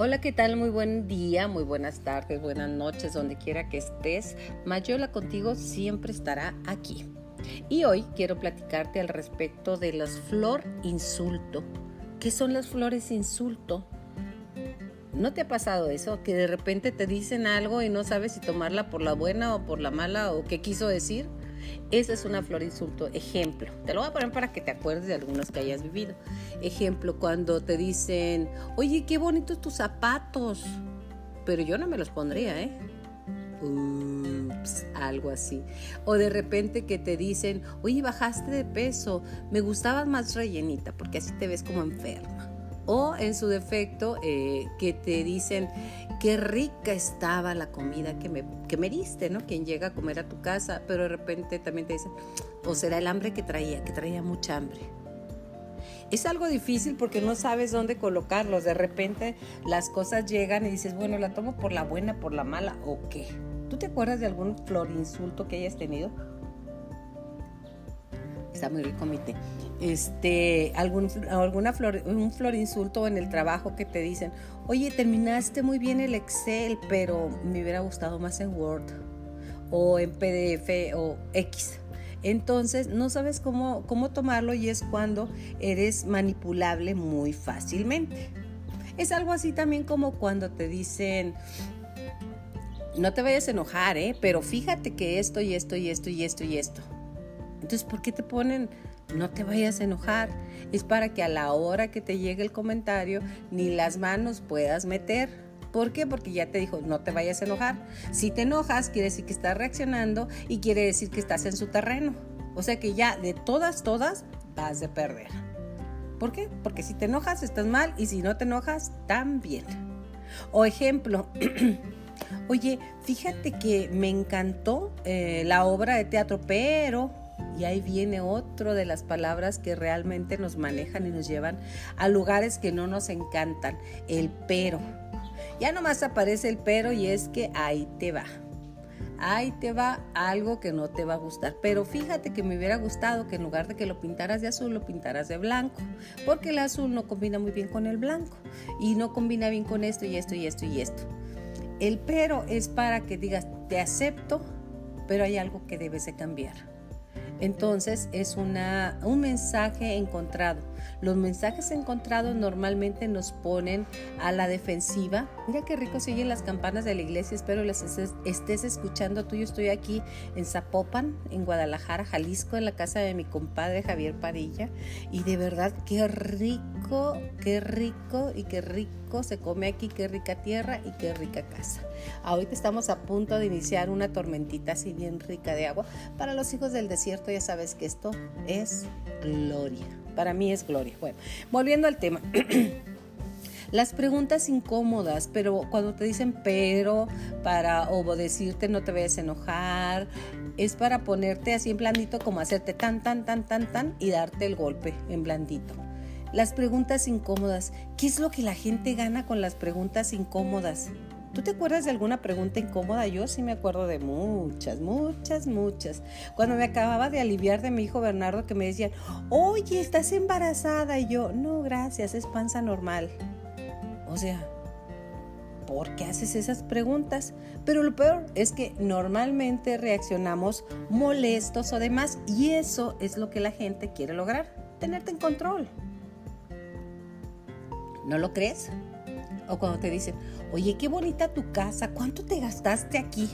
Hola, ¿qué tal? Muy buen día, muy buenas tardes, buenas noches, donde quiera que estés. Mayola contigo siempre estará aquí. Y hoy quiero platicarte al respecto de las flor insulto. ¿Qué son las flores insulto? ¿No te ha pasado eso? Que de repente te dicen algo y no sabes si tomarla por la buena o por la mala o qué quiso decir. Esa es una flor insulto. Ejemplo, te lo voy a poner para que te acuerdes de algunos que hayas vivido. Ejemplo, cuando te dicen, oye, qué bonitos tus zapatos. Pero yo no me los pondría, ¿eh? Ups, algo así. O de repente que te dicen, oye, bajaste de peso, me gustabas más rellenita, porque así te ves como enferma o en su defecto eh, que te dicen qué rica estaba la comida que me, que me diste, ¿no? Quien llega a comer a tu casa, pero de repente también te dicen, o será el hambre que traía, que traía mucha hambre. Es algo difícil porque no sabes dónde colocarlos. De repente las cosas llegan y dices, bueno, la tomo por la buena, por la mala o qué. ¿Tú te acuerdas de algún flor insulto que hayas tenido? Está muy rico mi té. Este, algún, alguna flor, un flor insulto en el trabajo que te dicen, oye, terminaste muy bien el Excel, pero me hubiera gustado más en Word o en PDF o X. Entonces no sabes cómo, cómo tomarlo y es cuando eres manipulable muy fácilmente. Es algo así también como cuando te dicen, no te vayas a enojar, ¿eh? pero fíjate que esto y esto y esto y esto y esto. Entonces, ¿por qué te ponen no te vayas a enojar? Es para que a la hora que te llegue el comentario ni las manos puedas meter. ¿Por qué? Porque ya te dijo, no te vayas a enojar. Si te enojas, quiere decir que estás reaccionando y quiere decir que estás en su terreno. O sea que ya de todas, todas, vas de perder. ¿Por qué? Porque si te enojas, estás mal y si no te enojas, también. O ejemplo, oye, fíjate que me encantó eh, la obra de teatro, pero y ahí viene otro de las palabras que realmente nos manejan y nos llevan a lugares que no nos encantan, el pero. Ya nomás aparece el pero y es que ahí te va. Ahí te va algo que no te va a gustar. Pero fíjate que me hubiera gustado que en lugar de que lo pintaras de azul, lo pintaras de blanco. Porque el azul no combina muy bien con el blanco. Y no combina bien con esto y esto y esto y esto. El pero es para que digas, te acepto, pero hay algo que debes de cambiar. Entonces es una, un mensaje encontrado. Los mensajes encontrados normalmente nos ponen a la defensiva. Mira qué rico se oyen las campanas de la iglesia. Espero las estés escuchando tú. Yo estoy aquí en Zapopan, en Guadalajara, Jalisco, en la casa de mi compadre Javier Padilla. Y de verdad, qué rico, qué rico y qué rico se come aquí. Qué rica tierra y qué rica casa. Ahorita estamos a punto de iniciar una tormentita así bien rica de agua. Para los hijos del desierto ya sabes que esto es gloria. Para mí es gloria. Bueno, volviendo al tema. Las preguntas incómodas, pero cuando te dicen pero para o decirte no te vayas a enojar, es para ponerte así en blandito como hacerte tan, tan, tan, tan, tan y darte el golpe en blandito. Las preguntas incómodas, ¿qué es lo que la gente gana con las preguntas incómodas? ¿Tú te acuerdas de alguna pregunta incómoda? Yo sí me acuerdo de muchas, muchas, muchas. Cuando me acababa de aliviar de mi hijo Bernardo que me decían, oye, ¿estás embarazada? Y yo, no, gracias, es panza normal. O sea, ¿por qué haces esas preguntas? Pero lo peor es que normalmente reaccionamos molestos o demás y eso es lo que la gente quiere lograr, tenerte en control. ¿No lo crees? O cuando te dicen, oye, qué bonita tu casa, ¿cuánto te gastaste aquí?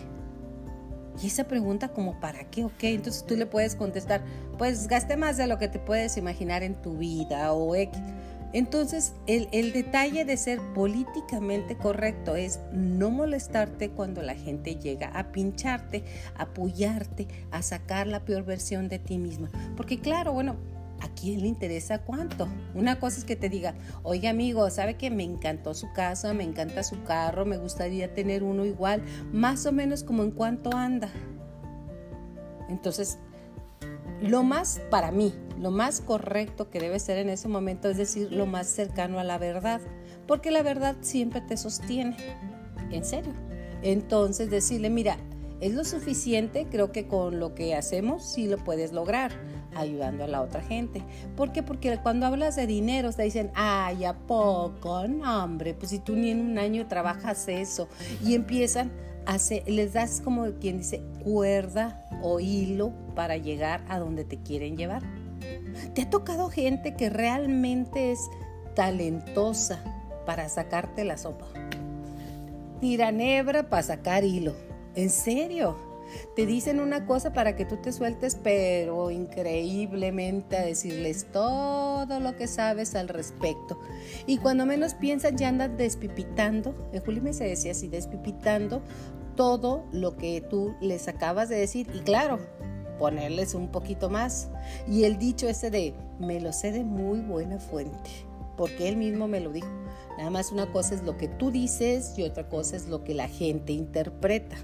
Y esa pregunta como, ¿para qué o qué? Entonces tú le puedes contestar, pues gaste más de lo que te puedes imaginar en tu vida o X. Entonces, el, el, detalle de ser políticamente correcto es no molestarte cuando la gente llega a pincharte, a apoyarte, a sacar la peor versión de ti misma. Porque claro, bueno, ¿a quién le interesa cuánto? Una cosa es que te diga, oye amigo, ¿sabe que me encantó su casa, me encanta su carro, me gustaría tener uno igual, más o menos como en cuánto anda? Entonces, lo más, para mí, lo más correcto que debe ser en ese momento es decir, lo más cercano a la verdad, porque la verdad siempre te sostiene, en serio. Entonces, decirle, mira, es lo suficiente, creo que con lo que hacemos sí lo puedes lograr ayudando a la otra gente. ¿Por qué? Porque cuando hablas de dinero te dicen, ay, ¿a poco? No, hombre, pues si tú ni en un año trabajas eso. Y empiezan a hacer, les das como quien dice cuerda o hilo para llegar a donde te quieren llevar. ¿Te ha tocado gente que realmente es talentosa para sacarte la sopa? Tiranebra para sacar hilo. ¿En serio? Te dicen una cosa para que tú te sueltes, pero increíblemente a decirles todo lo que sabes al respecto. Y cuando menos piensan, ya andan despipitando. En Juli me decía así, despipitando todo lo que tú les acabas de decir. Y claro, ponerles un poquito más. Y el dicho ese de, me lo sé de muy buena fuente, porque él mismo me lo dijo. Nada más una cosa es lo que tú dices y otra cosa es lo que la gente interpreta.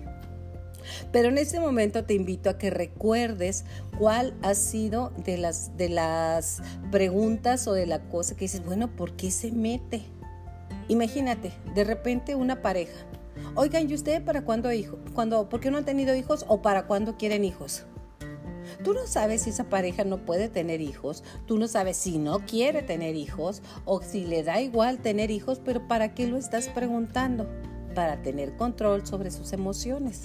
Pero en este momento te invito a que recuerdes cuál ha sido de las, de las preguntas o de la cosa que dices, bueno, ¿por qué se mete? Imagínate, de repente una pareja. Oigan, ¿y usted para cuándo hijo? ¿Cuándo, ¿Por qué no han tenido hijos o para cuándo quieren hijos? Tú no sabes si esa pareja no puede tener hijos, tú no sabes si no quiere tener hijos o si le da igual tener hijos, pero ¿para qué lo estás preguntando? Para tener control sobre sus emociones.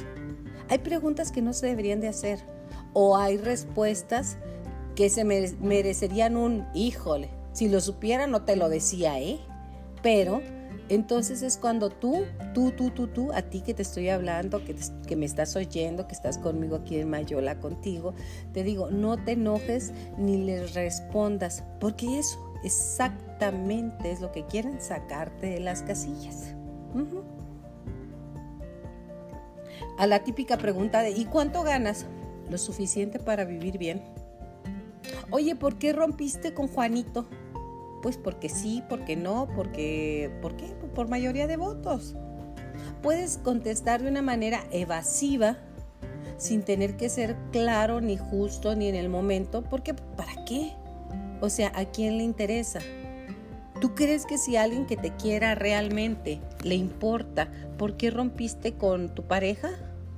Hay preguntas que no se deberían de hacer o hay respuestas que se merecerían un híjole. Si lo supiera no te lo decía, ¿eh? Pero entonces es cuando tú, tú, tú, tú, tú, a ti que te estoy hablando, que, que me estás oyendo, que estás conmigo aquí en Mayola contigo, te digo, no te enojes ni les respondas, porque eso exactamente es lo que quieren sacarte de las casillas a la típica pregunta de ¿y cuánto ganas? Lo suficiente para vivir bien. Oye, ¿por qué rompiste con Juanito? Pues porque sí, porque no, porque ¿por qué? Por mayoría de votos. Puedes contestar de una manera evasiva sin tener que ser claro ni justo ni en el momento, porque ¿para qué? O sea, ¿a quién le interesa? ¿Tú crees que si alguien que te quiera realmente le importa por qué rompiste con tu pareja?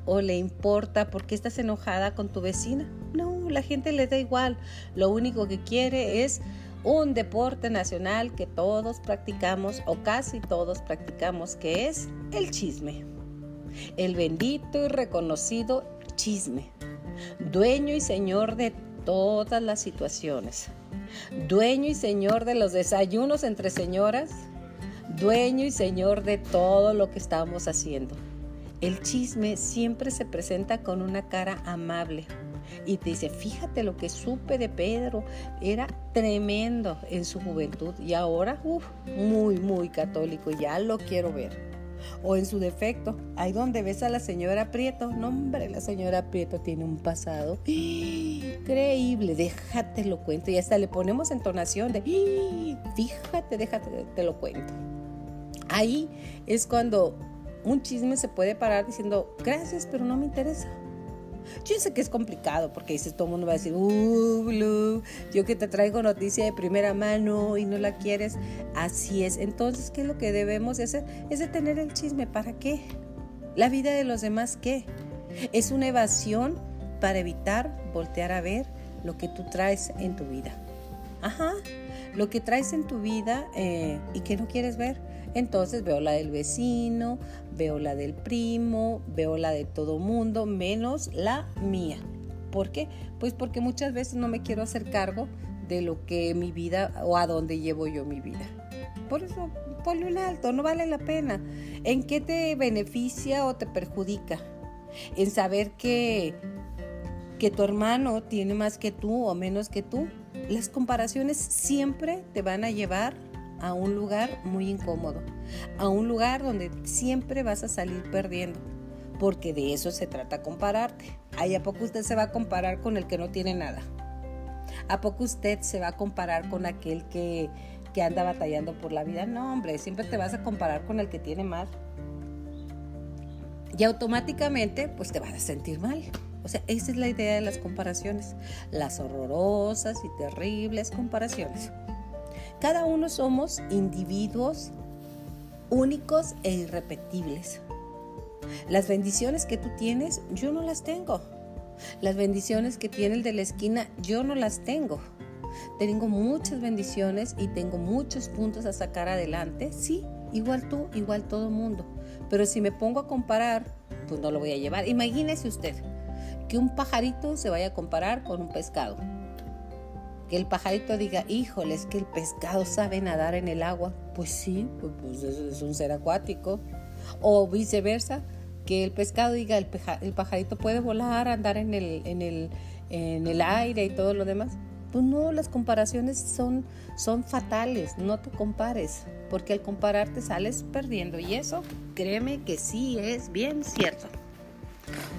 ¿O le importa por qué estás enojada con tu vecina? No, la gente le da igual. Lo único que quiere es un deporte nacional que todos practicamos o casi todos practicamos, que es el chisme. El bendito y reconocido chisme. Dueño y señor de todas las situaciones dueño y señor de los desayunos entre señoras, dueño y señor de todo lo que estamos haciendo. El chisme siempre se presenta con una cara amable y te dice, fíjate lo que supe de Pedro, era tremendo en su juventud y ahora, uff, muy, muy católico, ya lo quiero ver o en su defecto, ahí donde ves a la señora Prieto, no hombre, la señora Prieto tiene un pasado increíble, déjate lo cuento y hasta le ponemos entonación de fíjate, déjate te lo cuento. Ahí es cuando un chisme se puede parar diciendo gracias, pero no me interesa. Yo sé que es complicado porque dices, todo el mundo va a decir, uh, Blue, yo que te traigo noticia de primera mano y no la quieres. Así es. Entonces, ¿qué es lo que debemos de hacer? Es detener el chisme. ¿Para qué? La vida de los demás, ¿qué? Es una evasión para evitar voltear a ver lo que tú traes en tu vida. Ajá, lo que traes en tu vida eh, y que no quieres ver. Entonces veo la del vecino, veo la del primo, veo la de todo mundo, menos la mía. ¿Por qué? Pues porque muchas veces no me quiero hacer cargo de lo que mi vida o a dónde llevo yo mi vida. Por eso, ponle un alto, no vale la pena. ¿En qué te beneficia o te perjudica? En saber que, que tu hermano tiene más que tú o menos que tú. Las comparaciones siempre te van a llevar a un lugar muy incómodo, a un lugar donde siempre vas a salir perdiendo, porque de eso se trata compararte. ¿Ahí a poco usted se va a comparar con el que no tiene nada? ¿A poco usted se va a comparar con aquel que, que anda batallando por la vida? No, hombre, siempre te vas a comparar con el que tiene más. Y automáticamente, pues te vas a sentir mal. O sea, esa es la idea de las comparaciones, las horrorosas y terribles comparaciones. Cada uno somos individuos únicos e irrepetibles. Las bendiciones que tú tienes, yo no las tengo. Las bendiciones que tiene el de la esquina, yo no las tengo. Tengo muchas bendiciones y tengo muchos puntos a sacar adelante. Sí, igual tú, igual todo mundo. Pero si me pongo a comparar, pues no lo voy a llevar. Imagínese usted que un pajarito se vaya a comparar con un pescado. Que el pajarito diga, híjole, es que el pescado sabe nadar en el agua. Pues sí, pues, pues es un ser acuático. O viceversa, que el pescado diga, el, pajarito puede volar, andar en el, en, el, en el aire y todo lo demás. Pues no, las comparaciones son, son fatales, no te compares, porque al compararte sales perdiendo y eso, créeme que sí es bien cierto.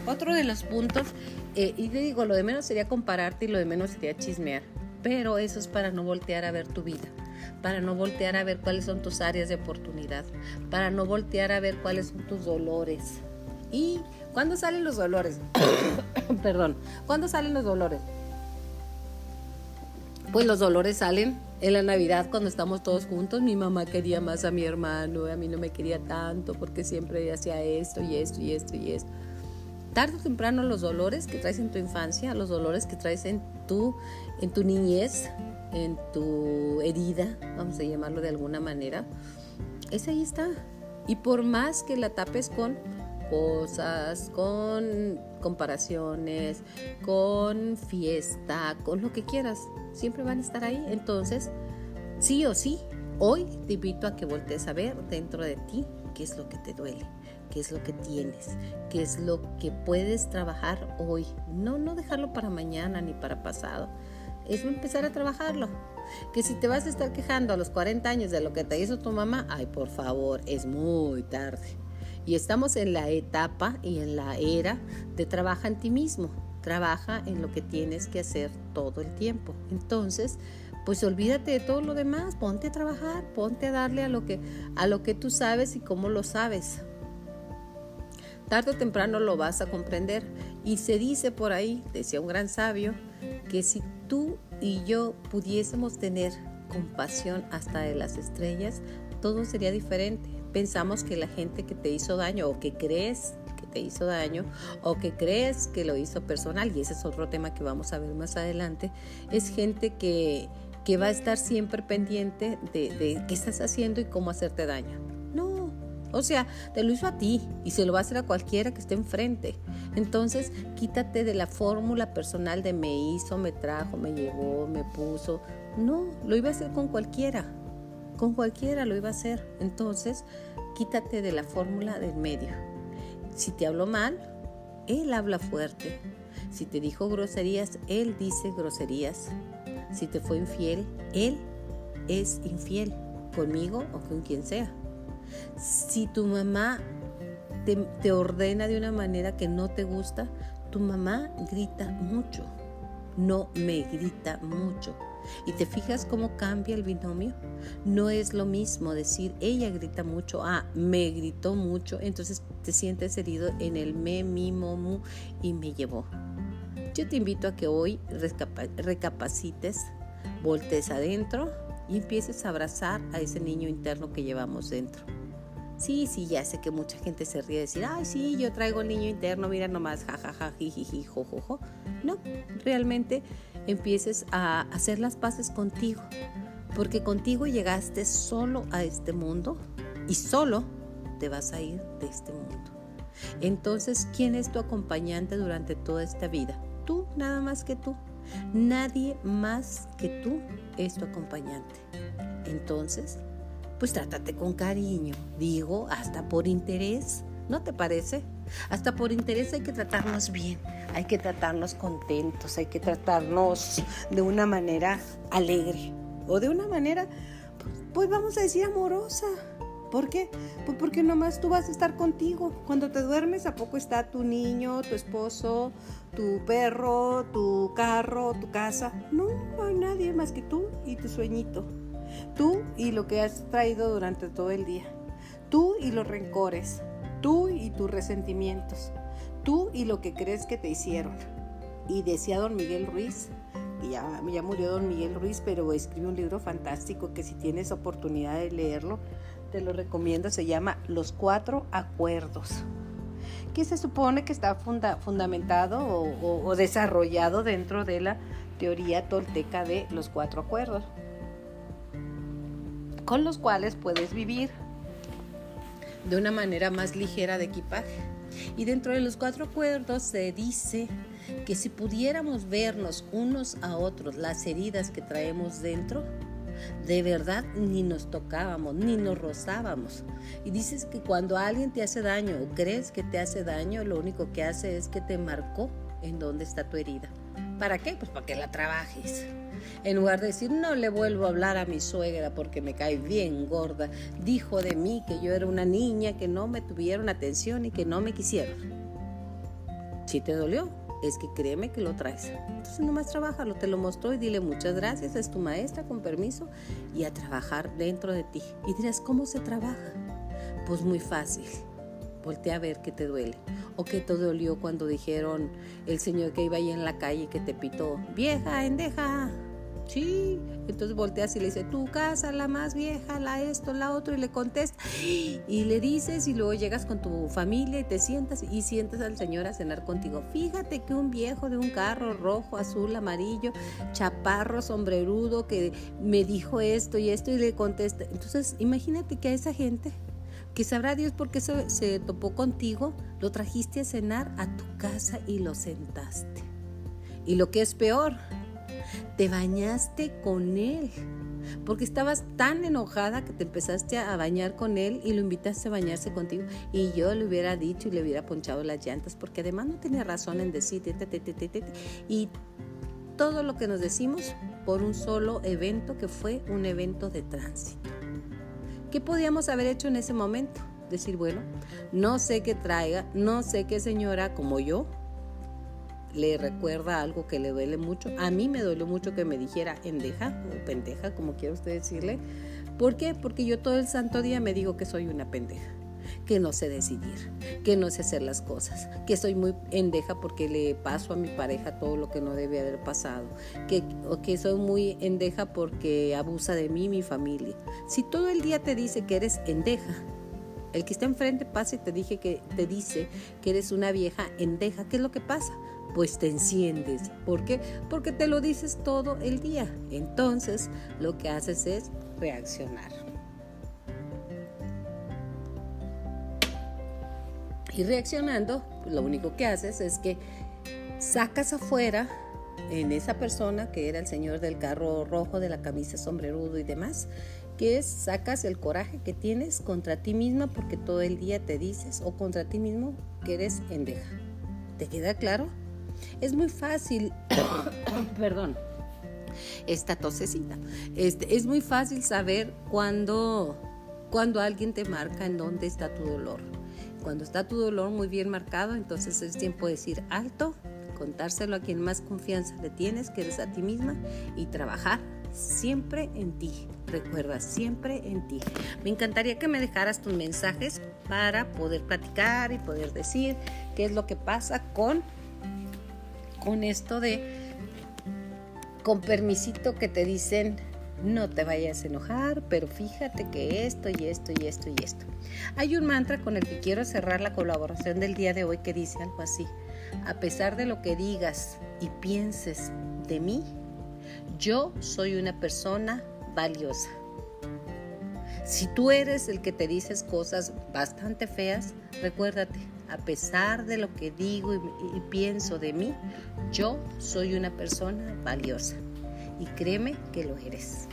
Otro de los puntos, eh, y te digo, lo de menos sería compararte y lo de menos sería chismear, pero eso es para no voltear a ver tu vida, para no voltear a ver cuáles son tus áreas de oportunidad, para no voltear a ver cuáles son tus dolores. ¿Y cuándo salen los dolores? Perdón, ¿cuándo salen los dolores? pues los dolores salen en la Navidad cuando estamos todos juntos. Mi mamá quería más a mi hermano, a mí no me quería tanto porque siempre hacía esto y esto y esto y esto. Tarde o temprano los dolores que traes en tu infancia, los dolores que traes en tu, en tu niñez, en tu herida, vamos a llamarlo de alguna manera, ese ahí está. Y por más que la tapes con cosas, con comparaciones, con fiesta, con lo que quieras. Siempre van a estar ahí. Entonces, sí o sí, hoy te invito a que voltees a ver dentro de ti qué es lo que te duele, qué es lo que tienes, qué es lo que puedes trabajar hoy. No, no dejarlo para mañana ni para pasado. Es empezar a trabajarlo. Que si te vas a estar quejando a los 40 años de lo que te hizo tu mamá, ay, por favor, es muy tarde. Y estamos en la etapa y en la era de trabaja en ti mismo, trabaja en lo que tienes que hacer todo el tiempo. Entonces, pues olvídate de todo lo demás, ponte a trabajar, ponte a darle a lo que a lo que tú sabes y cómo lo sabes. Tarde o temprano lo vas a comprender y se dice por ahí, decía un gran sabio, que si tú y yo pudiésemos tener compasión hasta de las estrellas, todo sería diferente pensamos que la gente que te hizo daño o que crees que te hizo daño o que crees que lo hizo personal, y ese es otro tema que vamos a ver más adelante, es gente que, que va a estar siempre pendiente de, de qué estás haciendo y cómo hacerte daño. O sea, te lo hizo a ti y se lo va a hacer a cualquiera que esté enfrente. Entonces, quítate de la fórmula personal de me hizo, me trajo, me llevó, me puso. No, lo iba a hacer con cualquiera. Con cualquiera lo iba a hacer. Entonces, quítate de la fórmula del medio. Si te habló mal, él habla fuerte. Si te dijo groserías, él dice groserías. Si te fue infiel, él es infiel, conmigo o con quien sea. Si tu mamá te, ordena de una manera que no te gusta, tu mamá grita mucho. No me grita mucho. Y te fijas cómo cambia el binomio. No es lo mismo decir ella grita mucho, ah, me gritó mucho, entonces te sientes herido en el me, mi, mu y me llevó. Yo te invito a que hoy recapacites, voltees adentro y empieces a abrazar a ese niño interno que llevamos dentro. Sí, sí, ya sé que mucha gente se ríe de decir, ay, sí, yo traigo el niño interno, mira nomás, jajaja, jijiji, jojojo. No, realmente empieces a hacer las paces contigo, porque contigo llegaste solo a este mundo y solo te vas a ir de este mundo. Entonces, ¿quién es tu acompañante durante toda esta vida? Tú, nada más que tú. Nadie más que tú es tu acompañante. Entonces, pues trátate con cariño, digo, hasta por interés, ¿no te parece? Hasta por interés hay que tratarnos bien hay que tratarnos contentos, hay que tratarnos de una manera alegre o de una manera, pues vamos a decir amorosa. ¿Por qué? Pues porque nomás tú vas a estar contigo. Cuando te duermes, ¿a poco está tu niño, tu esposo, tu perro, tu carro, tu casa? No, no hay nadie más que tú y tu sueñito. Tú y lo que has traído durante todo el día. Tú y los rencores. Tú y tus resentimientos tú y lo que crees que te hicieron. Y decía don Miguel Ruiz, y ya, ya murió don Miguel Ruiz, pero escribe un libro fantástico que si tienes oportunidad de leerlo, te lo recomiendo, se llama Los Cuatro Acuerdos. que se supone que está fundamentado o desarrollado dentro de la teoría tolteca de los cuatro acuerdos, con los cuales puedes vivir de una manera más ligera de equipaje. Y dentro de los cuatro acuerdos se dice que si pudiéramos vernos unos a otros las heridas que traemos dentro, de verdad ni nos tocábamos, ni nos rozábamos. Y dices que cuando alguien te hace daño o crees que te hace daño, lo único que hace es que te marcó en dónde está tu herida. ¿Para qué? Pues para que la trabajes. En lugar de decir, no le vuelvo a hablar a mi suegra porque me cae bien gorda. Dijo de mí que yo era una niña, que no me tuvieron atención y que no me quisieron. Si te dolió, es que créeme que lo traes. Entonces nomás trabajalo, te lo mostró y dile muchas gracias, es tu maestra, con permiso, y a trabajar dentro de ti. Y dirás, ¿cómo se trabaja? Pues muy fácil voltea a ver qué te duele. O qué te dolió cuando dijeron el señor que iba ahí en la calle que te pitó, vieja, endeja. Sí, entonces volteas y le dice, tu casa, la más vieja, la esto, la otro, y le contesta, y le dices, y luego llegas con tu familia y te sientas y sientas al Señor a cenar contigo. Fíjate que un viejo de un carro rojo, azul, amarillo, chaparro, sombrerudo, que me dijo esto y esto, y le contesta. Entonces, imagínate que a esa gente que sabrá Dios por qué se, topó contigo, lo trajiste a cenar a tu casa y lo sentaste. Y lo que es peor, te bañaste con él, porque estabas tan enojada que te empezaste a bañar con él y lo invitaste a bañarse contigo. Y yo le hubiera dicho y le hubiera ponchado las llantas, porque además no tenía razón en decir, y todo lo que nos decimos por un solo evento que fue un evento de tránsito. ¿Qué podíamos haber hecho en ese momento? Decir, bueno, no sé qué traiga, no sé qué señora como yo le recuerda algo que le duele mucho. A mí me dolió mucho que me dijera endeja o pendeja, como quiera usted decirle. ¿Por qué? Porque yo todo el santo día me digo que soy una pendeja que no sé decidir, que no sé hacer las cosas, que soy muy endeja porque le paso a mi pareja todo lo que no debe haber pasado, que, que soy muy endeja porque abusa de mí mi familia. Si todo el día te dice que eres endeja, el que está enfrente pasa y te, dije que, te dice que eres una vieja endeja, ¿qué es lo que pasa? Pues te enciendes. ¿Por qué? Porque te lo dices todo el día. Entonces lo que haces es reaccionar. Y reaccionando, pues, lo único que haces es que sacas afuera en esa persona que era el señor del carro rojo, de la camisa sombrerudo y demás, que es sacas el coraje que tienes contra ti misma porque todo el día te dices o contra ti mismo que eres endeja. ¿Te queda claro? Es muy fácil, perdón, esta tosecita. Este, es muy fácil saber cuando, cuando alguien te marca en dónde está tu dolor. Cuando está tu dolor muy bien marcado, entonces es tiempo de decir alto, contárselo a quien más confianza le tienes, que eres a ti misma, y trabajar siempre en ti. Recuerda, siempre en ti. Me encantaría que me dejaras tus mensajes para poder platicar y poder decir qué es lo que pasa con, con esto de, con permisito que te dicen, no te vayas a enojar, pero fíjate que esto y esto y esto y esto. Hay un mantra con el que quiero cerrar la colaboración del día de hoy que dice algo así. A pesar de lo que digas y pienses de mí, yo soy una persona valiosa. Si tú eres el que te dices cosas bastante feas, recuérdate, a pesar de lo que digo y, pienso de mí, yo soy una persona valiosa y créeme que lo eres.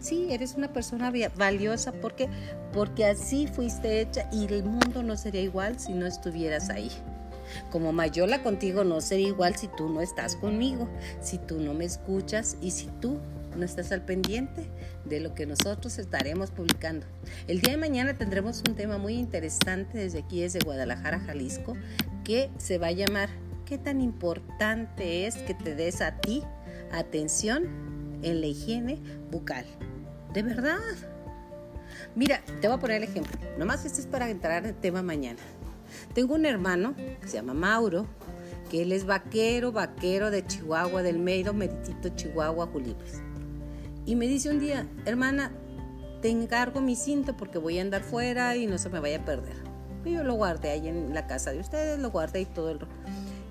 Sí, eres una persona valiosa porque porque así fuiste hecha y el mundo no sería igual si no estuvieras ahí. Como Mayola contigo no sería igual si tú no estás conmigo, si tú no me escuchas y si tú no estás al pendiente de lo que nosotros estaremos publicando. El día de mañana tendremos un tema muy interesante desde aquí, desde Guadalajara, Jalisco, que se va a llamar ¿Qué tan importante es que te des a ti atención en la higiene bucal. De verdad. Mira, te voy a poner el ejemplo. Nomás este es para entrar en tema mañana. Tengo un hermano que se llama Mauro, que él es vaquero, vaquero de Chihuahua, del Meiro, Meritito, Chihuahua, Julipes. Y me dice un día, hermana, te encargo mi cinto porque voy a andar fuera y no se me vaya a perder. Y yo lo guardé ahí en la casa de ustedes, lo guardé y todo el...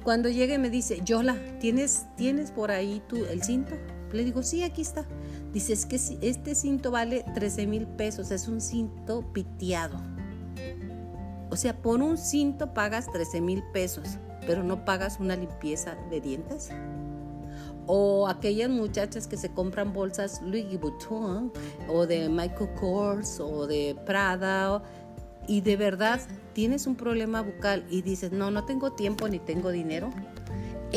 Cuando llegue me dice, Yola, ¿tienes, ¿tienes por ahí tú el cinto? Le digo, sí, aquí está. Dice, que este cinto vale 13 mil pesos, es un cinto piteado. O sea, por un cinto pagas 13 mil pesos, pero no pagas una limpieza de dientes. O aquellas muchachas que se compran bolsas Louis Vuitton o de Michael Kors o de Prada y de verdad tienes un problema bucal y dices, no, no tengo tiempo ni tengo dinero,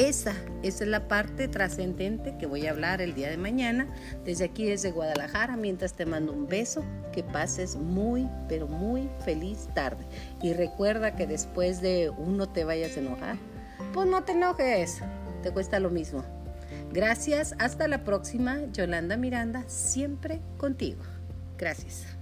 esa, esa es la parte trascendente que voy a hablar el día de mañana desde aquí, desde Guadalajara, mientras te mando un beso, que pases muy, pero muy feliz tarde. Y recuerda que después de uno te vayas a enojar, pues no te enojes, te cuesta lo mismo. Gracias, hasta la próxima, Yolanda Miranda, siempre contigo. Gracias.